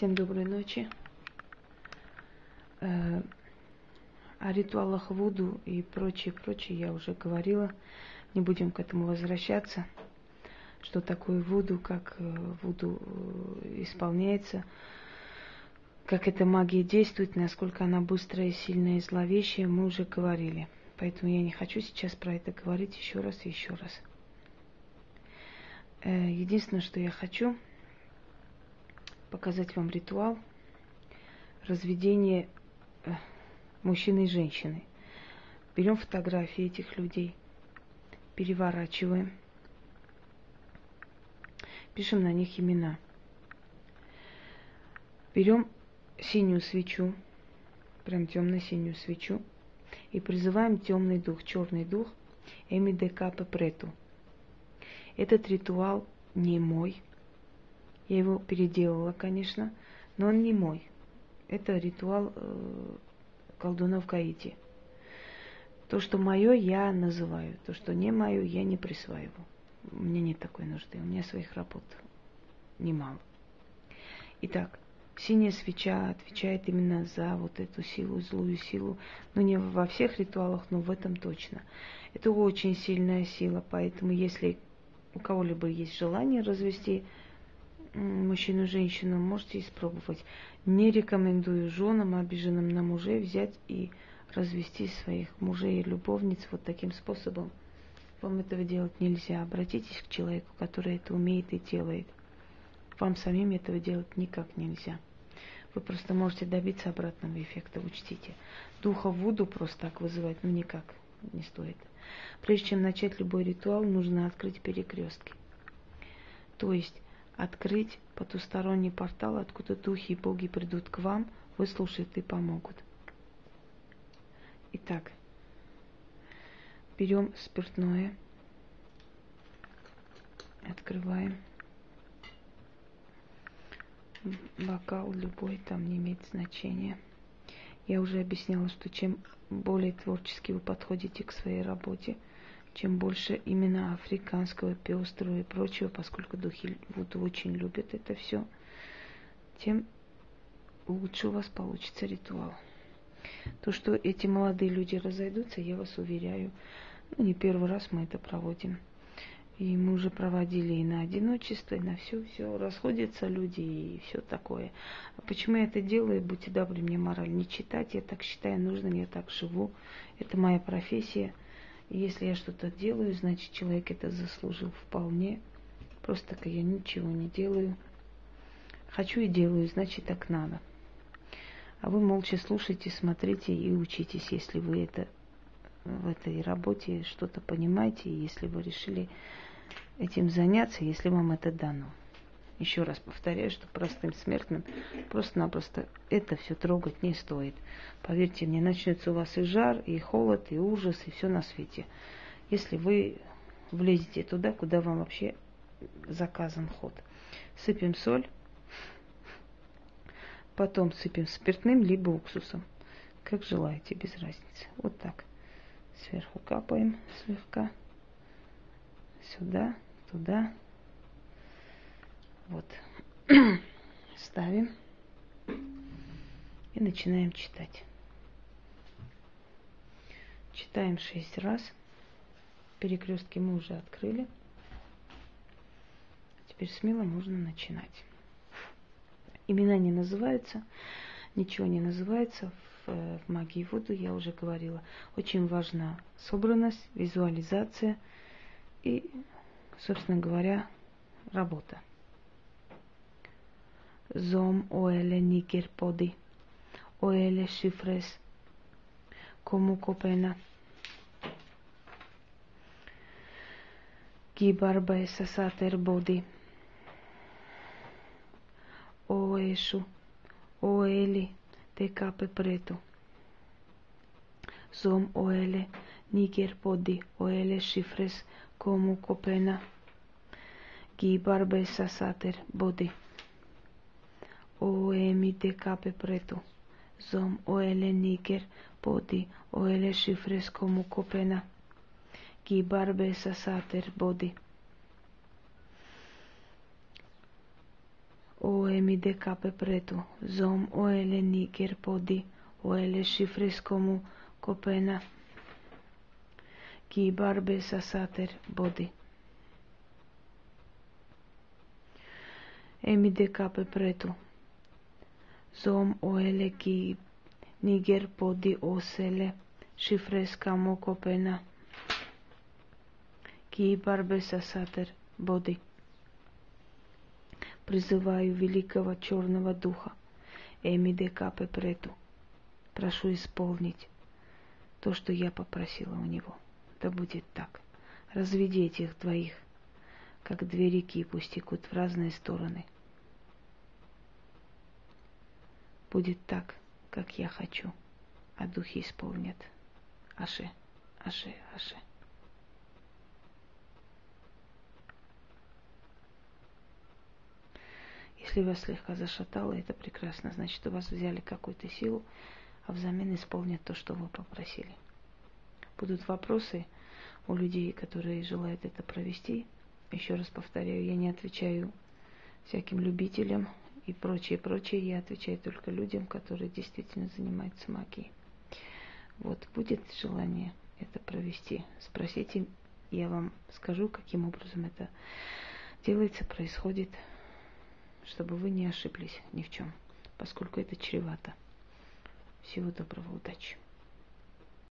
Всем доброй ночи. Э, о ритуалах Вуду и прочее, прочее я уже говорила. Не будем к этому возвращаться. Что такое Вуду, как э, Вуду э, исполняется, как эта магия действует, насколько она быстрая, сильная и зловещая, мы уже говорили. Поэтому я не хочу сейчас про это говорить еще раз и еще раз. Единственное, что я хочу, показать вам ритуал разведения э, мужчины и женщины. Берем фотографии этих людей, переворачиваем, пишем на них имена. Берем синюю свечу, прям темно-синюю свечу, и призываем темный дух, черный дух, Эми де Капе Прету. Этот ритуал не мой, я его переделала, конечно, но он не мой. Это ритуал э, колдунов Гаити. То, что мое, я называю. То, что не мое, я не присваиваю. У меня нет такой нужды. У меня своих работ немало. Итак, синяя свеча отвечает именно за вот эту силу, злую силу. Ну, не во всех ритуалах, но в этом точно. Это очень сильная сила, поэтому если у кого-либо есть желание развести мужчину, женщину, можете испробовать. Не рекомендую женам, обиженным на мужей, взять и развести своих мужей и любовниц вот таким способом. Вам этого делать нельзя. Обратитесь к человеку, который это умеет и делает. Вам самим этого делать никак нельзя. Вы просто можете добиться обратного эффекта, учтите. Духа Вуду просто так вызывать, ну никак не стоит. Прежде чем начать любой ритуал, нужно открыть перекрестки. То есть открыть потусторонний портал, откуда духи и боги придут к вам, выслушают и помогут. Итак, берем спиртное, открываем. Бокал любой там не имеет значения. Я уже объясняла, что чем более творчески вы подходите к своей работе – чем больше именно африканского, пестрого и прочего, поскольку духи вот очень любят это все, тем лучше у вас получится ритуал. То, что эти молодые люди разойдутся, я вас уверяю, ну, не первый раз мы это проводим. И мы уже проводили и на одиночество, и на все, все. Расходятся люди и все такое. А почему я это делаю? Будьте добры, мне мораль не читать. Я так считаю нужным, я так живу. Это моя профессия. Если я что-то делаю, значит человек это заслужил вполне. Просто так я ничего не делаю. Хочу и делаю, значит так надо. А вы молча слушайте, смотрите и учитесь, если вы это в этой работе что-то понимаете, если вы решили этим заняться, если вам это дано. Еще раз повторяю, что простым смертным просто-напросто это все трогать не стоит. Поверьте мне, начнется у вас и жар, и холод, и ужас, и все на свете. Если вы влезете туда, куда вам вообще заказан ход. Сыпем соль, потом сыпем спиртным, либо уксусом. Как желаете, без разницы. Вот так. Сверху капаем слегка. Сюда, туда. Вот. Ставим. И начинаем читать. Читаем шесть раз. Перекрестки мы уже открыли. Теперь смело можно начинать. Имена не называются, ничего не называется. В, в магии воду я уже говорила. Очень важна собранность, визуализация и, собственно говоря, работа. Zom oele niger podi, oele shifres, como copena. Gibarba esa sater bodi. O Exu, o ele, te cape preto. Zom o ele, niger podi, o ele shifres, como copena. Gibarba esa sater bodi OEMI de cape preto. Zom o oele niger o oele și frescomu copena. Ki barbe sa sater O OEMI de cape preto. Zom oele niger o oele și frescomu copena. Ki barbe sa sater body. Emi de cape preto. Zom o ele ki niger podi osele, shifres como copena, ki барбе сатер боди. Призываю великого черного духа Эми Декапе Прету. Прошу исполнить то, что я попросила у него. Да будет так. Разведи этих двоих, как две реки пусть текут в разные стороны. Будет так, как я хочу, а духи исполнят. Аше, аше, аше. Если вас слегка зашатало, это прекрасно. Значит, у вас взяли какую-то силу, а взамен исполнят то, что вы попросили. Будут вопросы у людей, которые желают это провести. Еще раз повторяю, я не отвечаю всяким любителям и прочее, прочее. Я отвечаю только людям, которые действительно занимаются магией. Вот, будет желание это провести, спросите, я вам скажу, каким образом это делается, происходит чтобы вы не ошиблись ни в чем, поскольку это чревато. Всего доброго, удачи.